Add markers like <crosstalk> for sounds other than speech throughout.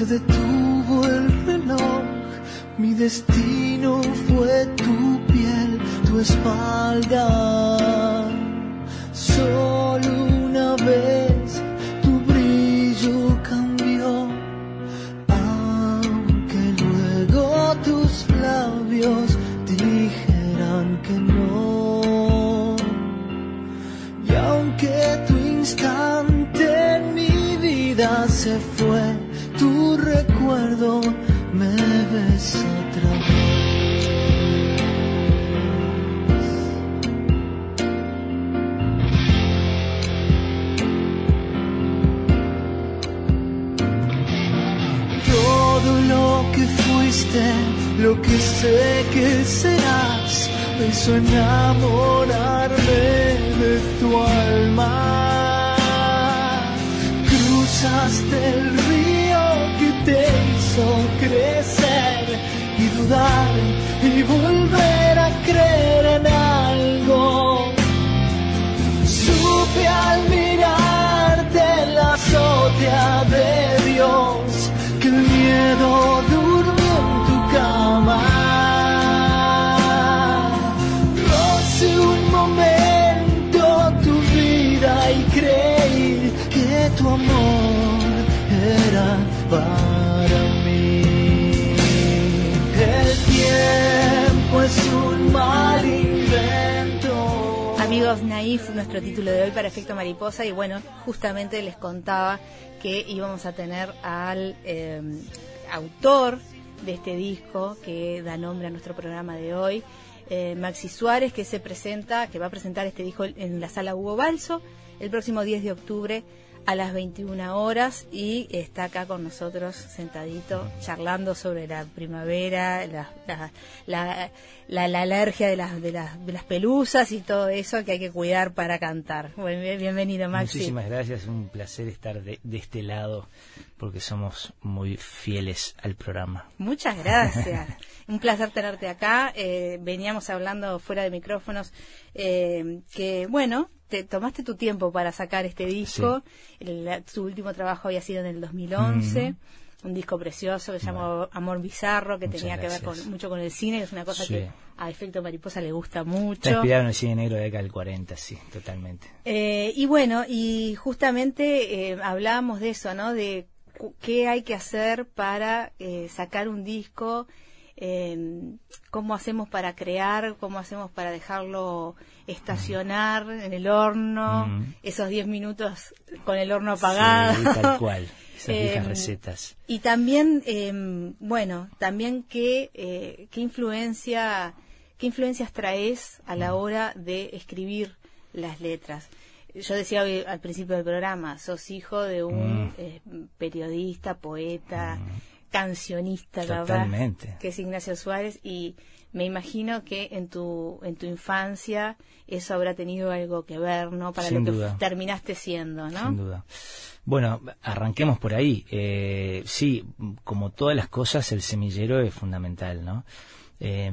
se detuvo el reloj, mi destino fue tu piel, tu espalda. Sé que serás, me hizo enamorarme de tu alma. Cruzaste el río que te hizo crecer y dudar y volver a creer en algo. Amigos, Naif, nuestro título de hoy para Efecto Mariposa. Y bueno, justamente les contaba que íbamos a tener al eh, autor de este disco que da nombre a nuestro programa de hoy, eh, Maxi Suárez, que se presenta, que va a presentar este disco en la sala Hugo Balso el próximo 10 de octubre a las 21 horas y está acá con nosotros sentadito charlando sobre la primavera, la, la, la, alergia de las, de, las, de las pelusas y todo eso que hay que cuidar para cantar. Bueno, bienvenido Maxi. Muchísimas gracias, un placer estar de, de este lado porque somos muy fieles al programa. Muchas gracias. Un placer tenerte acá. Eh, veníamos hablando fuera de micrófonos eh, que, bueno, te tomaste tu tiempo para sacar este disco. El- tu último trabajo había sido en el 2011. Un disco precioso que se llamó Amor Bizarro, que Muchas tenía que ver con, mucho con el cine. Es una cosa Sí. que a Efecto Mariposa le gusta Está mucho. inspirado en el cine negro de la década del 40, sí, totalmente. Eh, y bueno, y justamente eh, hablábamos de eso, ¿no? De qué hay que hacer para eh, sacar un disco, eh, cómo hacemos para crear, cómo hacemos para dejarlo estacionar en el horno, Mm. esos 10 minutos con el horno apagado. Sí, tal cual, esas viejas Eh, recetas. Y también, eh, bueno, también qué, eh, qué influencia, qué influencias traes a la hora de escribir las letras. Yo decía hoy al principio del programa, sos hijo de un Mm. eh, periodista, poeta, cancionista, Totalmente. que es Ignacio Suárez y me imagino que en tu en tu infancia eso habrá tenido algo que ver, ¿no? Para Sin lo que terminaste siendo, ¿no? Sin duda. Bueno, arranquemos por ahí. Eh, sí, como todas las cosas, el semillero es fundamental, ¿no? Eh,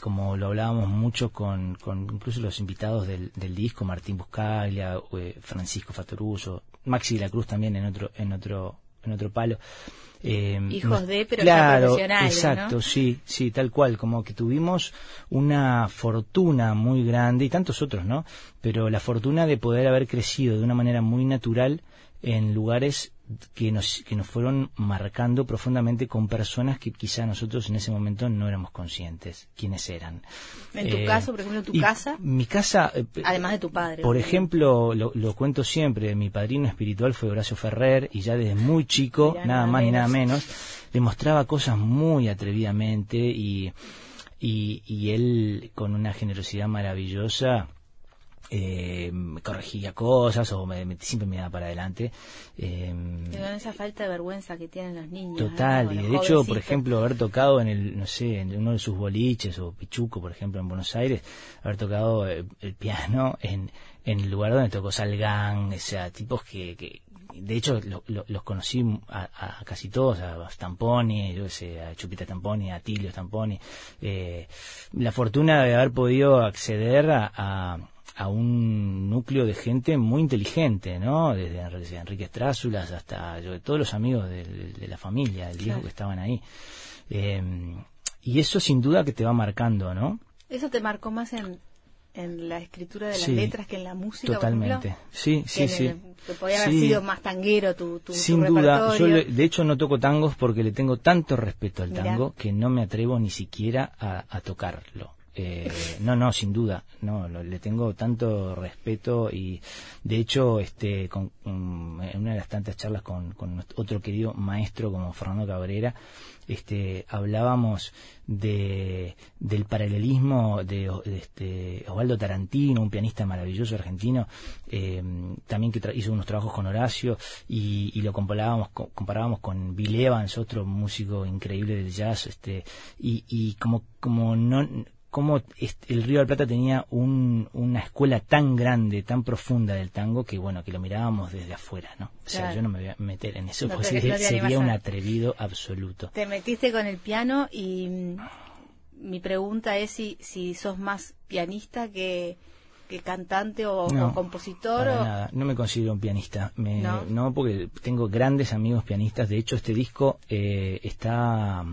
como lo hablábamos mucho con, con incluso los invitados del, del disco, Martín Buscaglia, eh, Francisco Fatoruso, Maxi de la Cruz también en otro, en otro, en otro palo. Eh, Hijos de, pero claro, profesionales, exacto, ¿no? sí, sí, tal cual, como que tuvimos una fortuna muy grande y tantos otros, ¿no? Pero la fortuna de poder haber crecido de una manera muy natural en lugares que nos, que nos fueron marcando profundamente con personas que quizá nosotros en ese momento no éramos conscientes quiénes eran. En tu Eh, caso, por ejemplo, tu y casa, Mi casa, eh, además de tu padre. por ejemplo, lo, lo cuento siempre, mi padrino espiritual fue Horacio Ferrer y ya desde muy chico, Mirá, nada nada más ni nada menos. menos, le mostraba cosas muy atrevidamente y, y, y él con una generosidad maravillosa eh, me corregía cosas o me, me- siempre me daba para adelante. Eh, Pero con esa falta de vergüenza que tienen los niños. Total, ¿no? y de hecho, por ejemplo, haber tocado en el, no sé, en uno de sus boliches o Pichuco, por ejemplo, en Buenos Aires, haber tocado el, el piano en, en el lugar donde tocó Salgan, o sea, tipos que, que de hecho, lo- lo- los conocí a, a casi todos, a Stamponi, yo sé, a Chupita Stamponi, a Tilio Stamponi. Eh, la fortuna de haber podido acceder a, a- a un núcleo de gente muy inteligente, ¿no? Desde Enrique Estrázulas hasta yo, todos los amigos de, la familia, del viejo que estaban ahí. Eh, y eso sin duda que te va marcando, ¿no? ¿Eso te marcó más en, en la escritura de las letras que en la música? Totalmente. sí, sí, sí. que podía haber sido más tanguero tu, tu Sin duda. Yo de hecho no toco tangos porque le tengo tanto respeto al tango que no me atrevo ni siquiera a tocarlo. Eh, no, no, sin duda, no, le tengo tanto respeto y de hecho, este, con, en una de las tantas charlas con, otro querido maestro como Fernando Cabrera, este, hablábamos de, del paralelismo de, este, Osvaldo Tarantino, un pianista maravilloso argentino, eh, también que hizo unos trabajos con Horacio y, lo comparábamos, comparábamos con Bill Evans, otro músico increíble del jazz, este, y, y como, como no cómo el Río de la Plata tenía una escuela tan grande, tan profunda del tango, que bueno, que lo mirábamos desde afuera, ¿no? O sea, yo no me voy a meter en eso, porque sería, un atrevido absoluto. Te metiste con el piano y mi pregunta es si, si sos más pianista que, cantante o, compositor. o... nada, no me considero un pianista. ¿No? porque tengo grandes amigos pianistas. De hecho, este disco eh, está...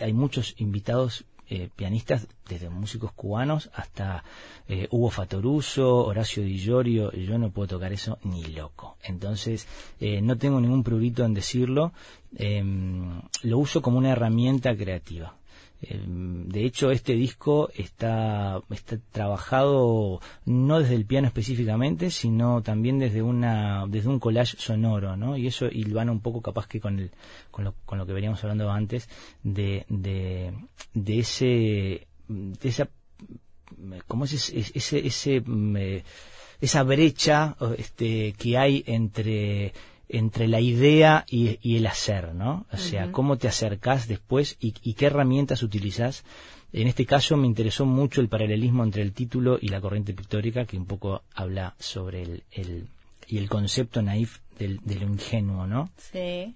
Hay muchos invitados eh, pianistas, desde músicos cubanos hasta eh, Hugo Fatoruso, Horacio Di Llorio, yo no puedo tocar eso ni loco. Entonces, eh, no tengo ningún prurito en decirlo, em, lo uso como una herramienta creativa. Em, de hecho, este disco está, está trabajado no desde el piano específicamente, sino también desde una desde un collage sonoro, ¿no? Y eso hilvana un poco capaz que con el con lo, con lo que veníamos hablando antes de, de, ese de esa ¿cómo es ese, ese, ese mm, eh, esa brecha este que hay entre entre la idea y, el hacer, ¿no? O sea, cómo te acercas después y, qué herramientas utilizas. En este caso me interesó mucho el paralelismo entre el título y la corriente pictórica, que un poco habla sobre el, el y el concepto naif del, del ingenuo, ¿no? Sí.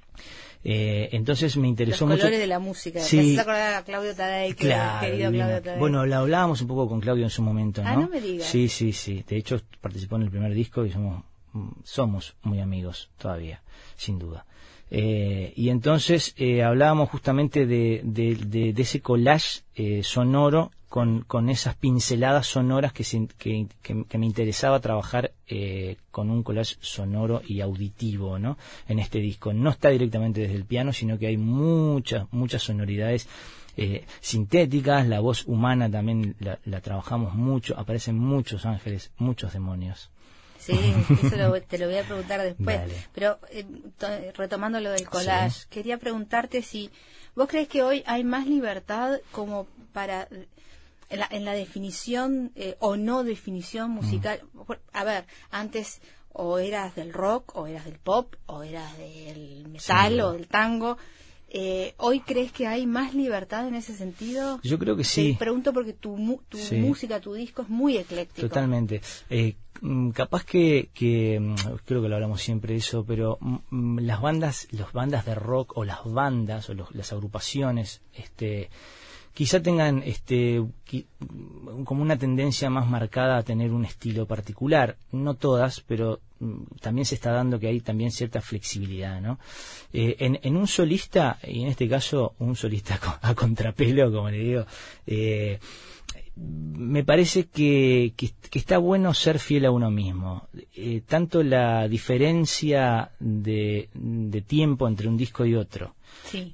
Eh, entonces me interesó Los mucho. colores de la música. Sí. ¿Te a Claudio Tadei? Claro, querido Claudio Tadei. Bueno, la hablábamos un poco con Claudio en su momento, ah, ¿no? Ah, no me digas. Sí, sí, sí. De hecho, participó en el primer disco y somos somos muy amigos todavía, sin duda. Eh, y entonces eh, hablábamos justamente de, de, ese collage eh, sonoro con, con, esas pinceladas sonoras que, que, me interesaba trabajar con un collage sonoro y auditivo ¿no? en este disco. No está directamente desde el piano, sino que hay muchas, muchas sonoridades sintéticas, la voz humana también la, la trabajamos mucho, aparecen muchos ángeles, muchos demonios. Sí, eso te lo voy a preguntar después. Pero eh, retomando lo del collage, quería preguntarte si vos crees que hoy hay más libertad como para en la, definición eh, o no definición musical. Mm. A ver, antes o eras del rock o eras del pop o eras del metal o del tango eh, ¿Hoy crees que hay más libertad en ese sentido? Yo creo que sí. Te pregunto porque tu, música, tu disco es muy ecléctico. Totalmente. Eh, mm, capaz que, que, mm, creo que lo hablamos siempre de eso, pero mm, las bandas, las bandas de rock o las bandas o las agrupaciones, este, quizá tengan este como una tendencia más marcada a tener un estilo particular no todas pero también se está dando que hay también cierta flexibilidad no eh, en, un solista y en este caso un solista <laughs> a contrapelo como le digo eh, me parece que, que, está bueno ser fiel a uno mismo. Eh, tanto la diferencia de, de, tiempo entre un disco y otro,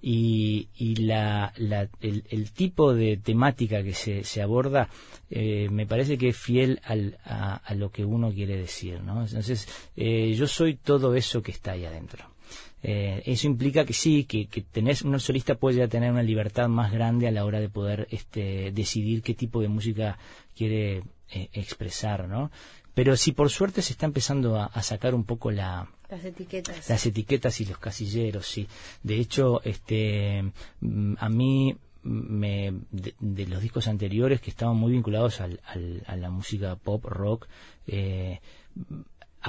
y, y la, el, tipo de temática que se, se aborda eh, me parece que es fiel al, a, lo que uno quiere decir. ¿no? Entonces, eh, yo soy todo eso que está ahí adentro. Eh, eso implica que sí, que, que tenés, un solista puede tener una libertad más grande a la hora de poder este, decidir qué tipo de música quiere expresar, ¿no? Pero si por suerte se está empezando a, sacar un poco la, las etiquetas. Las etiquetas y los casilleros, sí. De hecho, este, mm, a mí me, de, los discos anteriores que estaban muy vinculados al, a la música pop, rock, eh,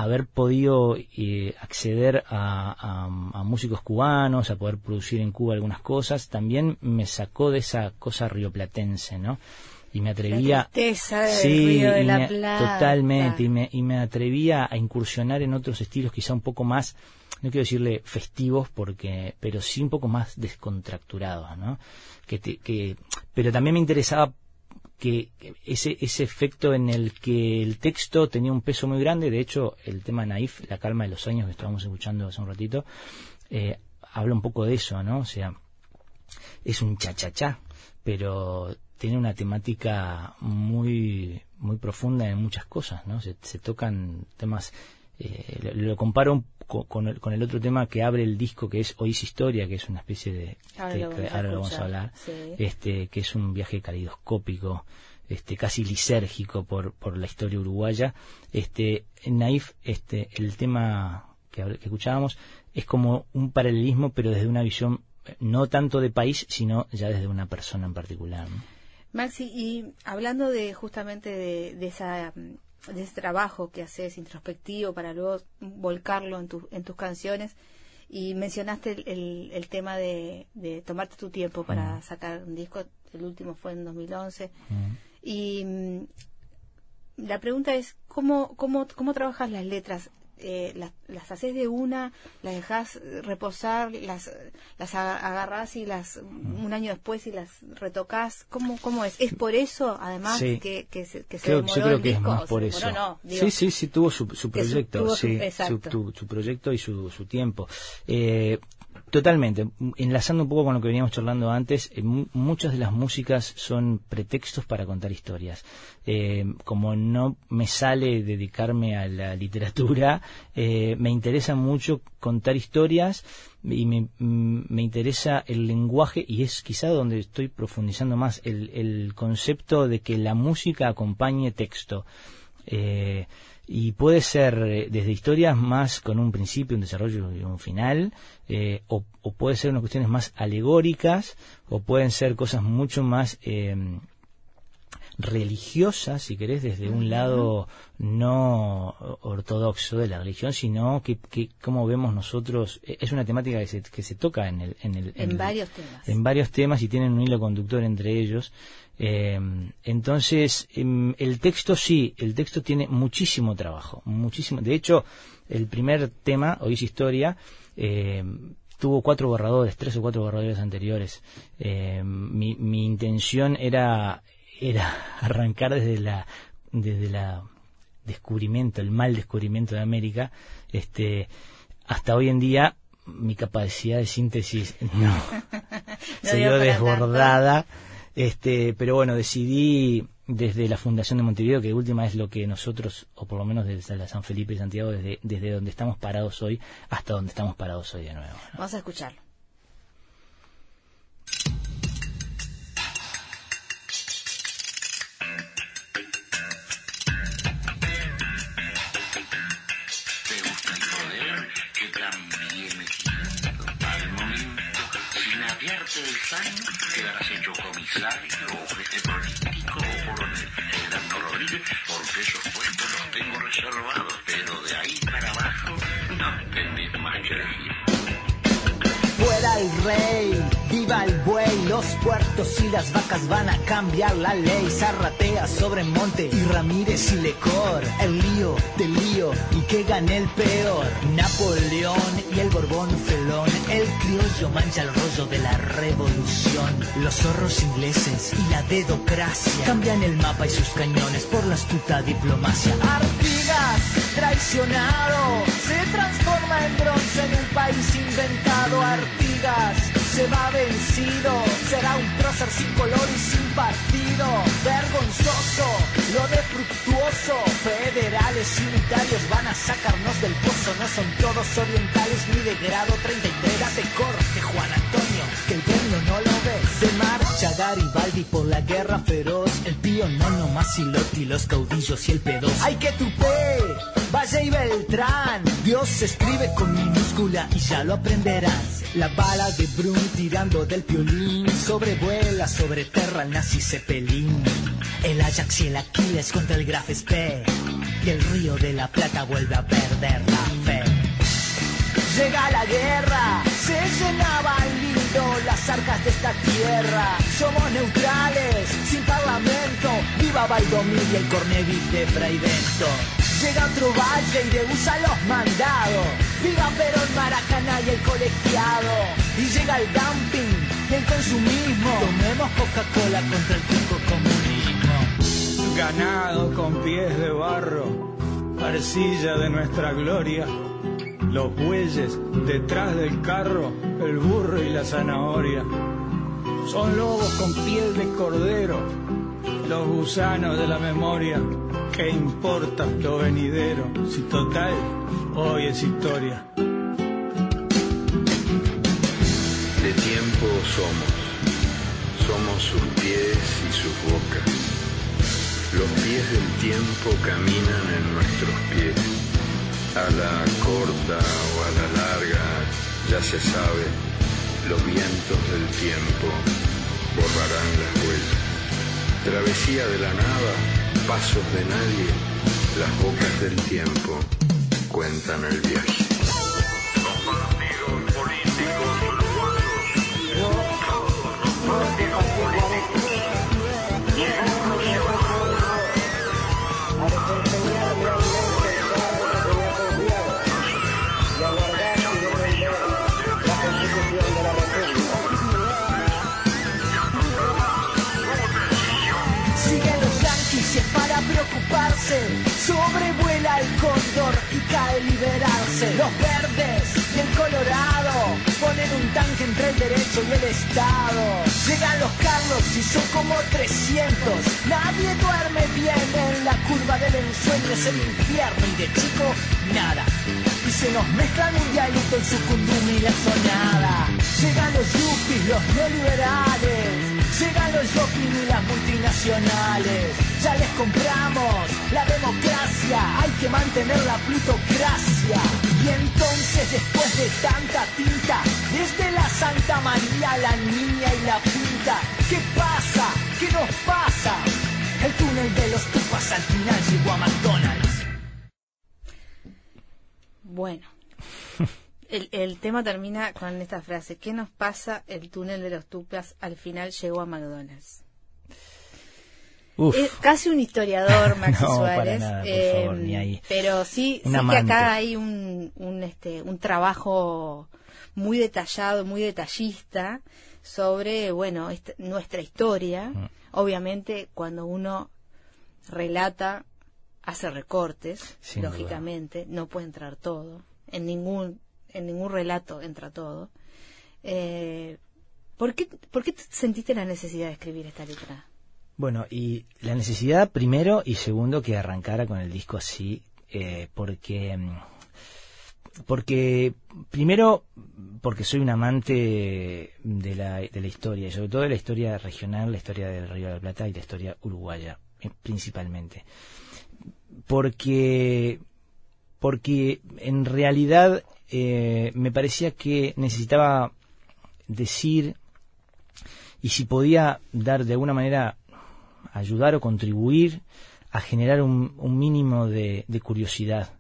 haber podido eh, acceder a, a, músicos cubanos, a poder producir en Cuba algunas cosas, también me sacó de esa cosa rioplatense, ¿no? y me atrevía del sí Río de la me- Plata. totalmente y me, y me atrevía a incursionar en otros estilos quizá un poco más no quiero decirle festivos porque pero sí un poco más descontracturados no que, te- que pero también me interesaba que ese ese efecto en el que el texto tenía un peso muy grande de hecho el tema naif la calma de los años que estábamos escuchando hace un ratito eh, habla un poco de eso no o sea es un cha-cha-cha, pero tiene una temática muy muy profunda en muchas cosas, ¿no? Se tocan temas, eh, lo, comparo con, el, con el otro tema que abre el disco, que es Oís Historia, que es una especie de... Ahora lo vamos a ahora lo vamos a escuchar, hablar, sí. este que es un viaje calidoscópico, este casi lisérgico por, por la historia uruguaya. Este, Naif, este, el tema que, escuchábamos es como un paralelismo, pero desde una visión eh, no tanto de país, sino ya desde una persona en particular. ¿no? Maxi, y hablando de justamente de, de esa mm, de ese trabajo que haces introspectivo para luego volcarlo en, tu- en tus canciones. Y mencionaste el, el- el tema de, de tomarte tu tiempo para sacar un disco, el último fue en 2011 Mm. y mm, la pregunta es cómo cómo cómo trabajas las letras Eh, las, las haces de una, las dejas reposar, las, las aga- agarrás y las un año después y las retocas. ¿Cómo, cómo es? ¿Es por eso, además, Sí. que, que se, que se Creo, demoró yo creo el que es disco? más ¿O por se eso. demoró? No, digo, sí, sí, sí, tuvo su, su proyecto, tuvo sí, su, tu- su proyecto y su, su tiempo. Eh, totalmente, enlazando un poco con lo que veníamos charlando antes, eh, mu- muchas de las músicas son pretextos para contar historias. Eh, como no me sale dedicarme a la literatura, <laughs> eh, me interesa mucho contar historias y me, mm, me interesa el lenguaje y es quizá donde estoy profundizando más el, el concepto de que la música acompañe texto. Eh, y puede ser eh, desde historias más con un principio, un desarrollo y un final, eh, o, o puede ser unas cuestiones más alegóricas, o pueden ser cosas mucho más eh, religiosas, si querés, desde un lado no ortodoxo de la religión, sino que, que como vemos nosotros, eh, es una temática que se, que se toca en el... En, el, En el- varios temas. en varios temas y tienen un hilo conductor entre ellos. Eh, entonces, em, el texto sí, el texto tiene muchísimo trabajo, muchísimo. De hecho, el primer tema, Oís Historia, eh, tuvo cuatro borradores, tres o cuatro borradores anteriores. Eh, mi, mi intención era, era <laughs> arrancar desde la, desde la descubrimiento, el mal descubrimiento de América, este, hasta hoy en día mi capacidad de síntesis <laughs> <laughs> no, se dio desbordada, este, pero bueno, decidí desde la Fundación de Montevideo, que última es lo que nosotros, o por lo menos desde la San Felipe y Santiago, desde, desde donde estamos parados hoy hasta donde estamos parados hoy de nuevo. Vamos a escucharlo. Sano, quedarás hecho comisario o jefe político o coronel. El no Rodríguez, porque esos puestos los tengo reservados, pero de ahí para abajo no tenés más que decir. Fuera el rey, el buey, los puertos y las vacas van a cambiar la ley. Zarratea sobre Monte y Ramírez y Lecor. El lío del lío y que gane el peor. Napoleón y el Borbón felón. El criollo mancha el rollo de la revolución. Los zorros ingleses y la dedocracia cambian el mapa y sus cañones por la astuta diplomacia. Artigas, traicionado, se transforma en bronce en un país inventado. Artigas se va vencido, será un prócer sin color y sin partido. Vergonzoso, lo de fructuoso. Federales y unitarios van a sacarnos del pozo. No son todos orientales ni de grado 33. Date corte, Juan Antonio, que el premio no lo ves. Marcha Garibaldi por la guerra feroz. El pío Nono Macilotti, los caudillos y el pedo. ¡Ay, que tupé! Valle y Beltrán. Dios se escribe con minúscula y ya lo aprenderás. La bala de Brun tirando del piolín. Sobrevuela sobre tierra el nazi Zeppelin. El Ajax y el Aquiles contra el Graf Spee. Y el río de la Plata vuelve a perder la fe. Llega la guerra, se llenaba el las monarcas de esta tierra. Somos neutrales, sin parlamento. Viva Valdomir y el cornevis de Fraivento. Llega otro valle y rehúsa los mandados. Viva Perón, Maracaná y el colegiado. Y llega el dumping y el consumismo. Tomemos Coca-Cola contra el turco comunismo. ganado con pies de barro, arcilla de nuestra gloria, los bueyes detrás del carro, el burro y la zanahoria. Son lobos con piel de cordero, los gusanos de la memoria. ¿Qué importa lo venidero? Si total, hoy es historia. De tiempo somos, somos sus pies y sus bocas. Los pies del tiempo caminan en nuestros pies. A la corta o a la larga, ya se sabe, los vientos del tiempo borrarán las huellas. Travesía de la nada, pasos de nadie, las bocas del tiempo cuentan el viaje. Sobrevuela el cóndor y cae liberarse. Los verdes y el colorado ponen un tanque entre el derecho y el Estado. Llegan los Carlos y son como 300. Nadie duerme bien en la curva del ensueño. Es el infierno y de chico nada. Y se nos mezclan un en su cundumi y la sonada. Llegan los yuppies, los neoliberales. Llegan los shopping y las multinacionales. Ya les compramos la democracia. Hay que mantener la plutocracia. Y entonces, después de tanta tinta, desde la Santa María, la niña y la pinta, ¿qué pasa? ¿Qué nos pasa? El túnel de los tupas al final llegó a McDonald's. Bueno, el, el tema termina con esta frase. ¿Qué nos pasa? El túnel de los tupas al final llegó a McDonald's. Uf, Es casi un historiador, <laughs> Maxi No, para Suárez. nada, por favor, ni ahí. Pero sí, sí que acá hay un, un, este, un trabajo muy detallado, muy detallista sobre, bueno, esta- nuestra historia. Mm. Obviamente, cuando uno relata, hace recortes, Sin duda. lógicamente, no puede entrar todo. En ningún, en ningún relato entra todo. Eh, ¿por, qué, ¿Por qué sentiste la necesidad de escribir esta letra? Bueno, y la necesidad primero y segundo que arrancara con el disco así, eh, porque mm, porque primero porque soy un amante de la, de la historia y sobre todo de la historia regional, la historia del Río de la Plata y la historia uruguaya eh, principalmente, porque porque en realidad eh, me parecía que necesitaba decir y si podía dar de alguna manera ayudar o contribuir a generar un, un mínimo de, de curiosidad.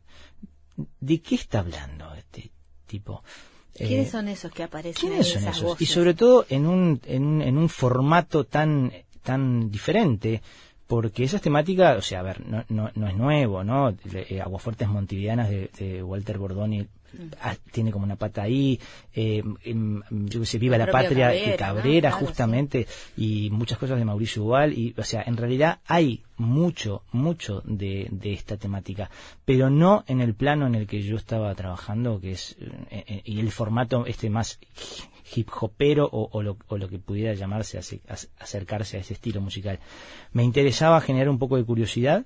¿De qué está hablando este tipo? ¿Quiénes Eh, son esos que aparecen ¿Quiénes son esas esos? Y sobre todo en un, en un, en un formato tan, tan diferente, porque esas temáticas, o sea, a ver, no, no, no es nuevo, ¿no? Eh, Aguafuertes Montevideanas de, de Walter Bordoni. Ah, tiene como una pata ahí, eh, em, yo que sé, Viva la Patria, Cabrera, de ¿no? Cabrera, Claro, justamente, y muchas cosas de Mauricio Igual, y, o sea, en realidad hay mucho, mucho de, de esta temática, pero no en el plano en el que yo estaba trabajando, que es, eh, eh, y el formato este más hip hopero o, o lo, o lo que pudiera llamarse ace- ac- acercarse a ese estilo musical. Me interesaba generar un poco de curiosidad,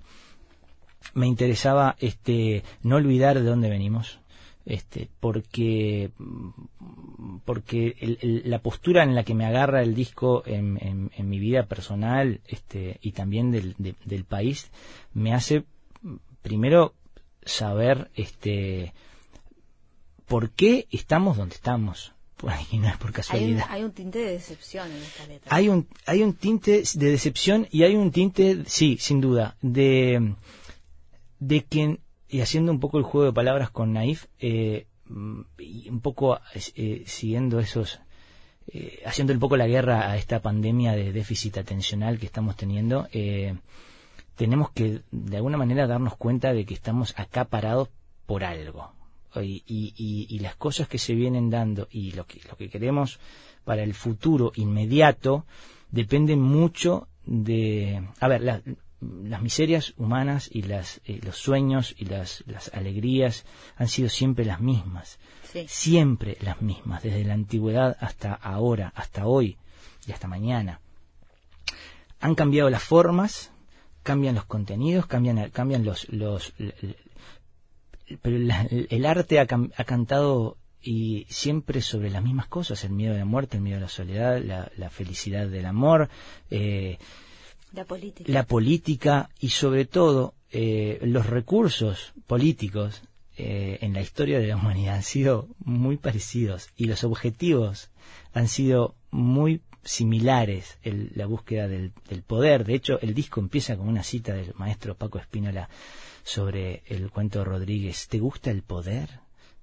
me interesaba este no olvidar de dónde venimos, este porque porque el- el- la postura en la que me agarra el disco en, en- en mi vida personal este y también del, de- del país me hace primero saber este por qué estamos donde estamos y no es por hay, un, casualidad hay un tinte de decepción en esta letra. hay un hay un tinte de decepción y hay un tinte sí sin duda de de que y haciendo un poco el juego de palabras con Naif eh, y un poco eh, siguiendo esos eh, haciendo un poco la guerra a esta pandemia de déficit atencional que estamos teniendo, eh, tenemos que de alguna manera darnos cuenta de que estamos acá parados por algo. Y, y- y las cosas que se vienen dando y lo que, lo que queremos para el futuro inmediato dependen mucho de... A ver, la- las miserias humanas y las, eh, los sueños y las, las alegrías han sido siempre las mismas Sí. siempre las mismas, desde la antigüedad hasta ahora, hasta hoy y hasta mañana. Han cambiado las formas, cambian los contenidos, cambian, cambian los... los pero la- el arte ha, ha cantado y siempre sobre las mismas cosas, el miedo de la muerte, el miedo de la soledad, la, la felicidad del amor, eh, La política. la política y sobre todo eh, los recursos políticos eh, en la historia de la humanidad han sido muy parecidos y los objetivos han sido muy similares el- la búsqueda del, del poder de hecho el disco empieza con una cita del maestro Paco Espínola sobre el cuento de Rodríguez ¿te gusta el poder?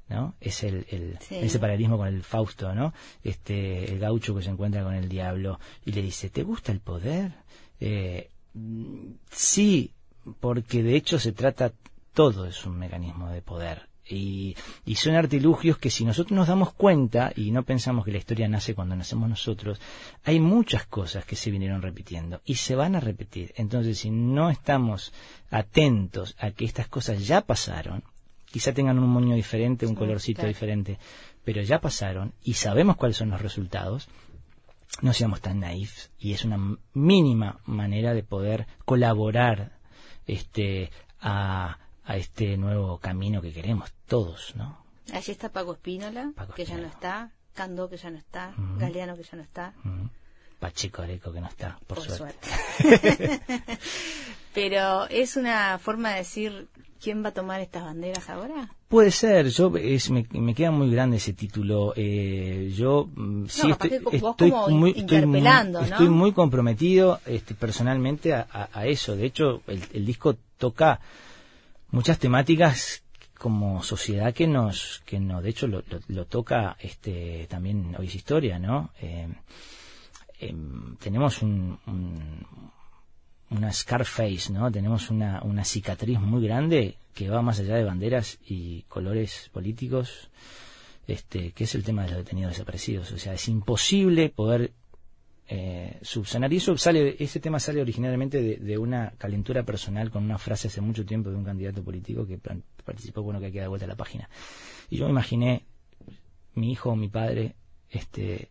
¿no? Es el, el, Sí. ese paralelismo con el Fausto, ¿no? Este, el gaucho que se encuentra con el diablo y le dice, ¿te gusta el poder? Eh, sí, porque de hecho se trata, todo es un mecanismo de poder. Y, y son artilugios que si nosotros nos damos cuenta y no pensamos que la historia nace cuando nacemos nosotros, hay muchas cosas que se vinieron repitiendo y se van a repetir. Entonces, si no estamos atentos a que estas cosas ya pasaron, quizá tengan un moño diferente, un colorcito diferente, pero ya pasaron y sabemos cuáles son los resultados, no seamos tan naifs y es una mínima manera de poder colaborar este a, a este nuevo camino que queremos todos, ¿no? Allí está Paco Espínola, Paco que ya no está. Cando, que ya no está. Galeano, que ya no está. Pacheco Areco que no está, por, Por suerte. suerte. <laughs> Pero es una forma de decir quién va a tomar estas banderas ahora. Puede ser, yo es, me, me queda muy grande ese título. Eh, yo mm, sí capaz estoy, estoy como muy, estoy muy- interpelando, ¿no? estoy muy comprometido este, personalmente a, a- a eso. De hecho, el, el disco toca muchas temáticas como sociedad que nos, que no, de hecho lo, lo- lo toca este también hoy es historia, ¿no? Eh, em, tenemos un, un- una Scarface, ¿no? Tenemos una, una cicatriz muy grande que va más allá de banderas y colores políticos, este, que es el tema de los detenidos desaparecidos. O sea, es imposible poder eh, subsanar. Y eso sale, ese tema sale originalmente de, de una calentura personal con una frase hace mucho tiempo de un candidato político que participó, bueno, que hay que vuelta a la página. Y yo me imaginé mi hijo o mi padre, este,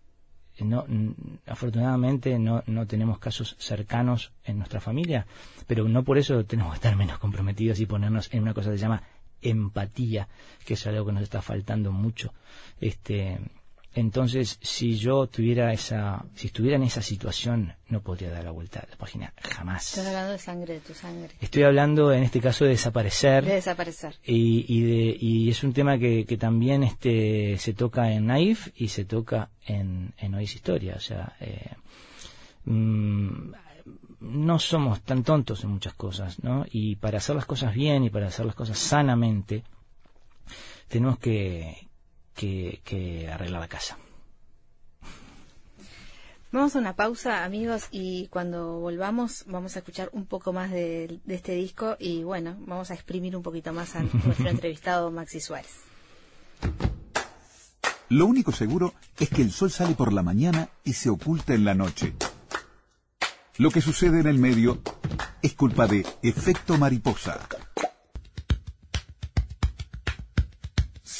no, n- afortunadamente no, no tenemos casos cercanos en nuestra familia, pero no por eso tenemos que estar menos comprometidos y ponernos en una cosa que se llama empatía, que es algo que nos está faltando mucho. Este, entonces, si yo tuviera esa, si estuviera en esa situación, no podría dar la vuelta a la página jamás. Estás hablando de sangre, de tu sangre. Estoy hablando, en este caso, de desaparecer De desaparecer. y, y, de, y es un tema que, que también este se toca en Naif y se toca en, en Hoy es Historia. O sea, eh, mm, no somos tan tontos en muchas cosas, ¿no? Y para hacer las cosas bien y para hacer las cosas sanamente, tenemos que, que, que arreglar la casa. Vamos a una pausa, amigos, y cuando volvamos vamos a escuchar un poco más de, de este disco y bueno, vamos a exprimir un poquito más a nuestro <laughs> entrevistado Maxi Suárez. Lo único seguro es que el sol sale por la mañana y se oculta en la noche. Lo que sucede en el medio es culpa de efecto mariposa.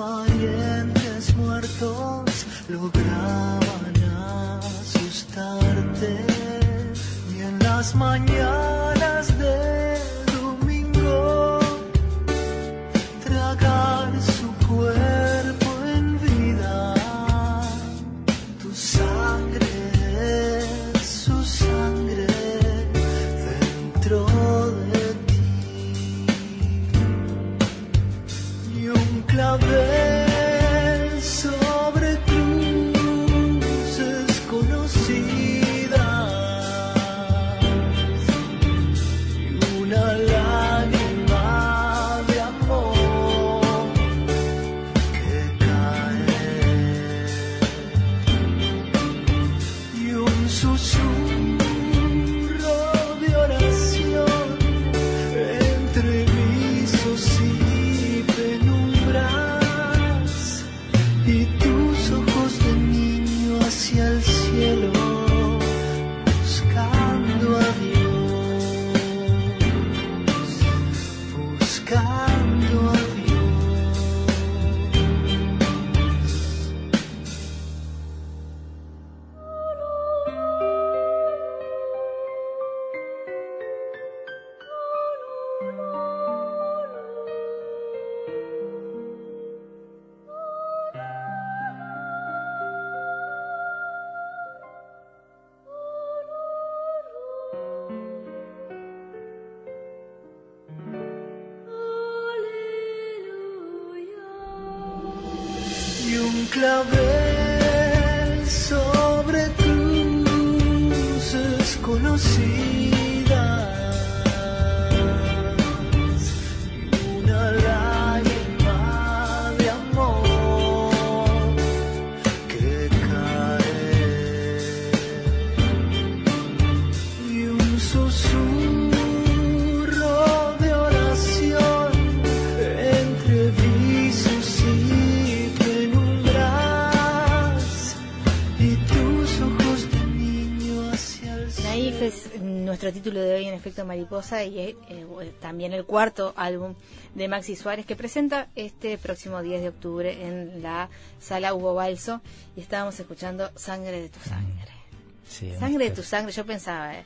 Parientes muertos lograban asustarte y en las mañanas Naif es nuestro título de hoy en Efecto Mariposa y eh, eh, también el cuarto álbum de Maxi Suárez que presenta este próximo 10 de octubre en la sala Hugo Balso y estábamos escuchando Sangre de tu sangre. Sí, una Sangre de tu sangre, yo pensaba, eh,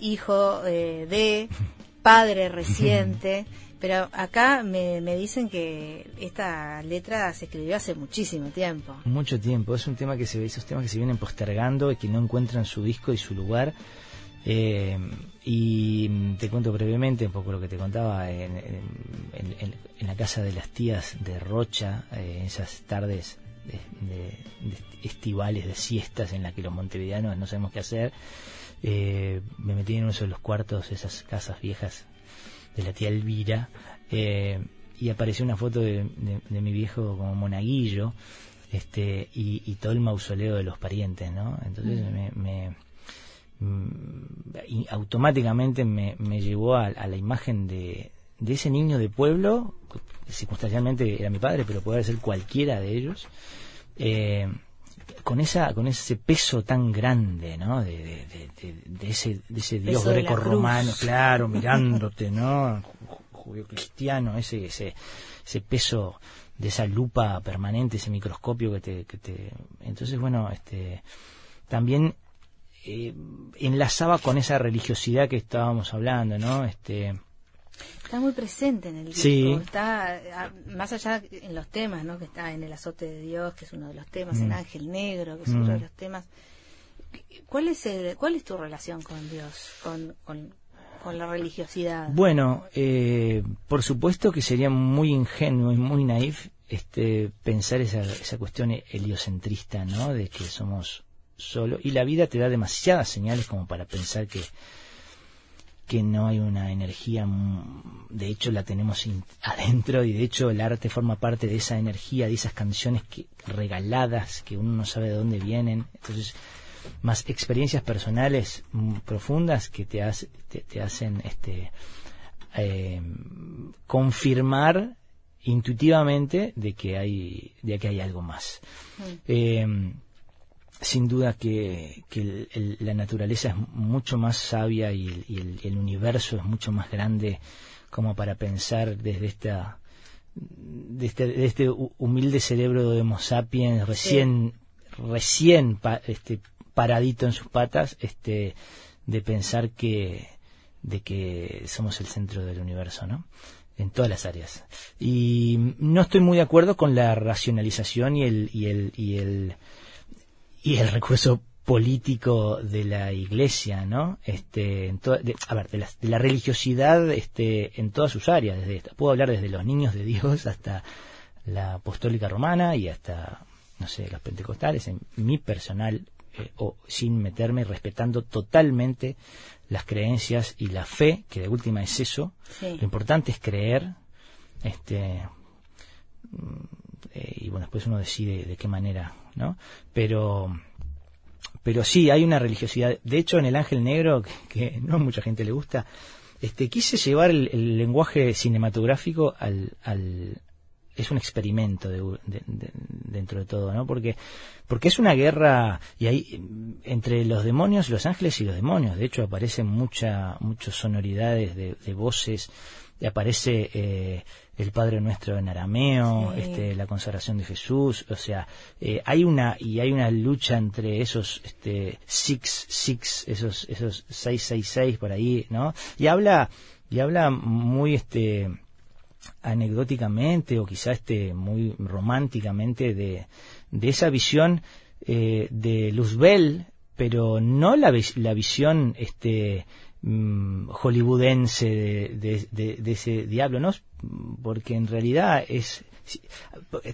hijo eh, de, padre <laughs> reciente, pero acá me, me dicen que esta letra se escribió hace muchísimo tiempo. Mucho tiempo, es un tema que se esos temas que se vienen postergando y que no encuentran su disco y su lugar. Eh, y mm, te cuento brevemente un poco lo que te contaba en, en- en- en- en la casa de las tías de Rocha, eh, esas tardes de, de- de estivales, de siestas en las que los montevideanos no sabemos qué hacer. Eh, me metí en uno de los cuartos, esas casas viejas de la tía Elvira, eh, y apareció una foto de, mi viejo como monaguillo, este, y, y todo el mausoleo de los parientes, ¿no? Entonces me, me- mm, y automáticamente me, me llevó a, a la imagen de, de ese niño de pueblo, circunstancialmente era mi padre, pero puede ser cualquiera de ellos, eh, con esa con ese peso tan grande no de, de, de- ese de ese dios cruz. claro <laughs> mirándote no judío cristiano ese ese ese peso de esa lupa permanente ese microscopio que te que te entonces bueno este también eh, enlazaba con esa religiosidad que estábamos hablando no este Está muy presente en el disco. Sí. Está, ah, más allá en los temas, ¿no? Que está en El azote de Dios, que es uno de los temas, en Mm. Ángel Negro, que es Mm. otro de los temas. ¿Cuál es, el, ¿Cuál es tu relación con Dios, con, con, con la religiosidad? Bueno, eh, por supuesto que sería muy ingenuo y muy naif este, pensar esa, esa cuestión heliocentrista, ¿no? De que somos solo y la vida te da demasiadas señales como para pensar que que no hay una energía, mm, de hecho la tenemos <laughs> adentro y de hecho el arte forma parte de esa energía, de esas canciones que, regaladas que uno no sabe de dónde vienen. Entonces, más experiencias personales mm, profundas que te, hace- te, te hacen este, eh, confirmar intuitivamente de que hay de que hay algo más. Eh, sin duda que, el- la naturaleza es mucho más sabia y, el, y el- universo es mucho más grande como para pensar desde de este, de este hu- humilde cerebro de Homo sapiens recién recién pa- este, paradito en sus patas este de pensar que de que somos el centro del universo no en todas las áreas. Y no estoy muy de acuerdo con la racionalización y el y el y el y el recurso político de la iglesia, ¿no? Este, en de- a ver, de la, de la religiosidad este, en todas sus áreas, desde, puedo hablar desde los niños de Dios hasta la apostólica romana y hasta, no sé, los pentecostales, en mi personal, eh, o sin meterme, respetando totalmente las creencias y la fe, que de última es eso. Sí. Lo importante es creer, este, eh, y bueno, después uno decide de qué manera, ¿no? Pero, pero sí, hay una religiosidad. De hecho, en El Ángel Negro, que, no a mucha gente le gusta, este, quise llevar el, lenguaje cinematográfico al, es un experimento de- de- de- dentro de todo, ¿no? Porque, porque es una guerra y hay entre los demonios, los ángeles y los demonios. De hecho, aparecen mucha, muchas sonoridades de, de voces. Y aparece eh, el Padre Nuestro en arameo, Sí. este, la consagración de Jesús. O sea, eh, hay una y hay una lucha entre esos este, six six, esos esos seis seis seis por ahí, ¿no? Y habla y habla muy este anecdóticamente o quizá este muy románticamente de, de esa visión eh, de Luzbel, pero no la, la visión este mm, hollywoodense de, de- ese diablo, ¿no? Porque en realidad es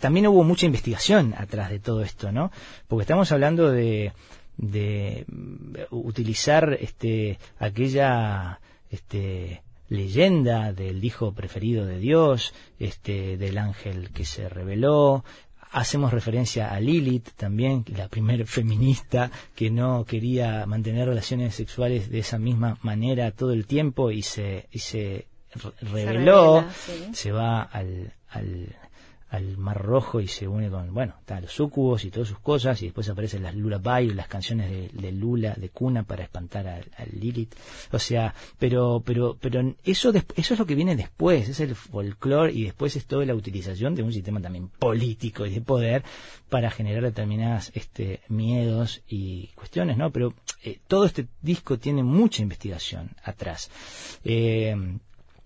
también hubo mucha investigación atrás de todo esto, ¿no? Porque estamos hablando de de mm, utilizar este aquella este leyenda del hijo preferido de Dios, este del ángel que se reveló, hacemos referencia a Lilith también, la primera feminista que no quería mantener relaciones sexuales de esa misma manera todo el tiempo y se y se re- reveló, revela, sí. se va al, al al Mar Rojo y se une con, bueno, está, los sucubos y todas sus cosas, y después aparecen las lullaby, las canciones de, Lula, de cuna para espantar al, Lilith. O sea, pero, pero, pero eso, eso es lo que viene después, es el folclore y después es toda la utilización de un sistema también político y de poder para generar determinadas este, miedos y cuestiones, ¿no? Pero eh, todo este disco tiene mucha investigación atrás. Eh,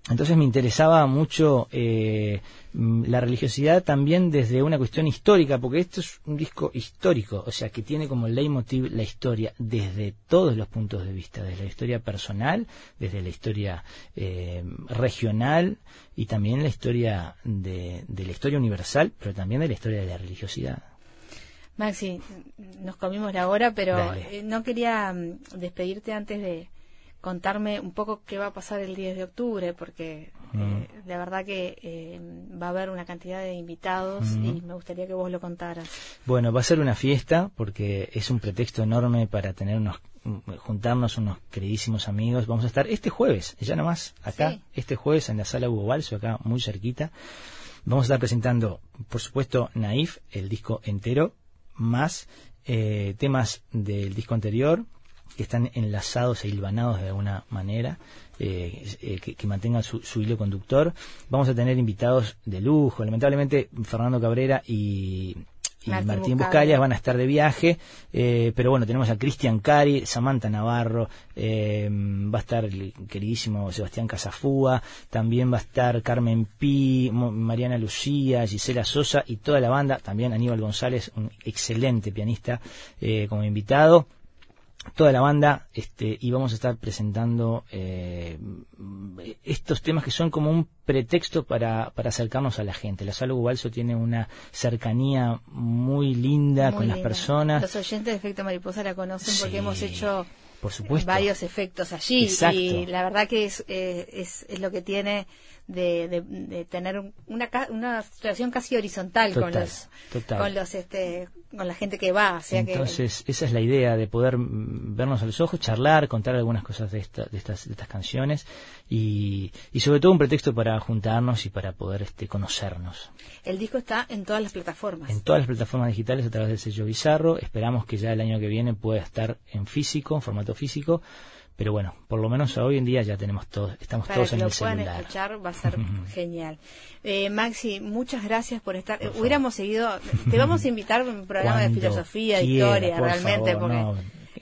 entonces me interesaba mucho eh, la religiosidad también desde una cuestión histórica, porque esto es un disco histórico, o sea, que tiene como leitmotiv la historia desde todos los puntos de vista, desde la historia personal, desde la historia eh, regional y también la historia de, de la historia universal, pero también de la historia de la religiosidad. Maxi, nos comimos la hora, pero Dale. eh, no quería mm, despedirte antes de contarme un poco qué va a pasar el 10 de octubre, porque Mm. eh, la verdad que eh, va a haber una cantidad de invitados y me gustaría que vos lo contaras. Bueno, va a ser una fiesta porque es un pretexto enorme para tener unos, juntarnos unos queridísimos amigos. Vamos a estar este jueves, ya nomás, acá, Sí. este jueves en la sala Hugo Balso, acá muy cerquita. Vamos a estar presentando, por supuesto, Naif, el disco entero, más eh, temas del disco anterior que están enlazados e hilvanados de alguna manera, eh, eh, que, que mantengan su, su hilo conductor. Vamos a tener invitados de lujo. Lamentablemente, Fernando Cabrera y, y Martín Martín, van a estar de viaje, eh, pero bueno, tenemos a Cristian Cari, Samantha Navarro, eh, va a estar el queridísimo Sebastián Casafúa, también va a estar Carmen Pi, Mariana Lucía, Gisela Sosa y toda la banda, también Aníbal González, un excelente pianista eh, como invitado. Toda la banda este, y vamos a estar presentando eh, estos temas que son como un pretexto para, para acercarnos a la gente. La sala Balso tiene una cercanía muy linda Muy con las personas. Los oyentes de Efecto Mariposa la conocen Sí, porque hemos hecho por supuesto. varios efectos allí Exacto. y la verdad que es, eh, es, es lo que tiene de, de- de tener una, una situación casi horizontal con los total. con los este con la gente que va o sea que Entonces, esa es la idea de poder mm, vernos a los ojos, charlar, contar algunas cosas de, esta- de, estas, de estas canciones y, y sobre todo un pretexto para juntarnos y para poder este, conocernos. el disco está en todas las plataformas En todas las plataformas digitales a través del sello Bizarro. Esperamos que ya el año que viene pueda estar en físico, en formato físico. Pero bueno, por lo menos hoy en día ya tenemos todos, estamos para todos que en lo el puedan celular. escuchar va a ser <laughs> genial. Eh, Maxi, muchas gracias por estar. Eh, hubiéramos seguido, te vamos a invitar a un programa de filosofía, de quiera, historia, por realmente, favor, porque no.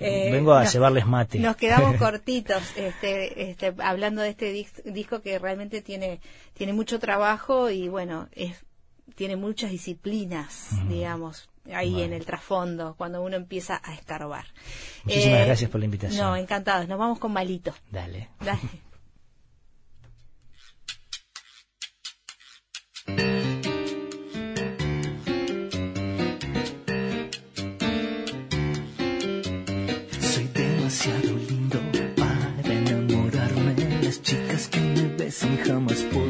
eh, Vengo a nos- cebarles mate. Nos quedamos <laughs> cortitos, este, este, hablando de este dis- disco que realmente tiene, tiene mucho trabajo y bueno, es, tiene muchas disciplinas, digamos, ahí Bueno. en el trasfondo, cuando uno empieza a escarbar. Muchísimas Eh, gracias por la invitación. No, encantados. Nos vamos con Malito. Dale. Dale. <laughs> Soy demasiado lindo para enamorarme. Las chicas que me besan jamás podrán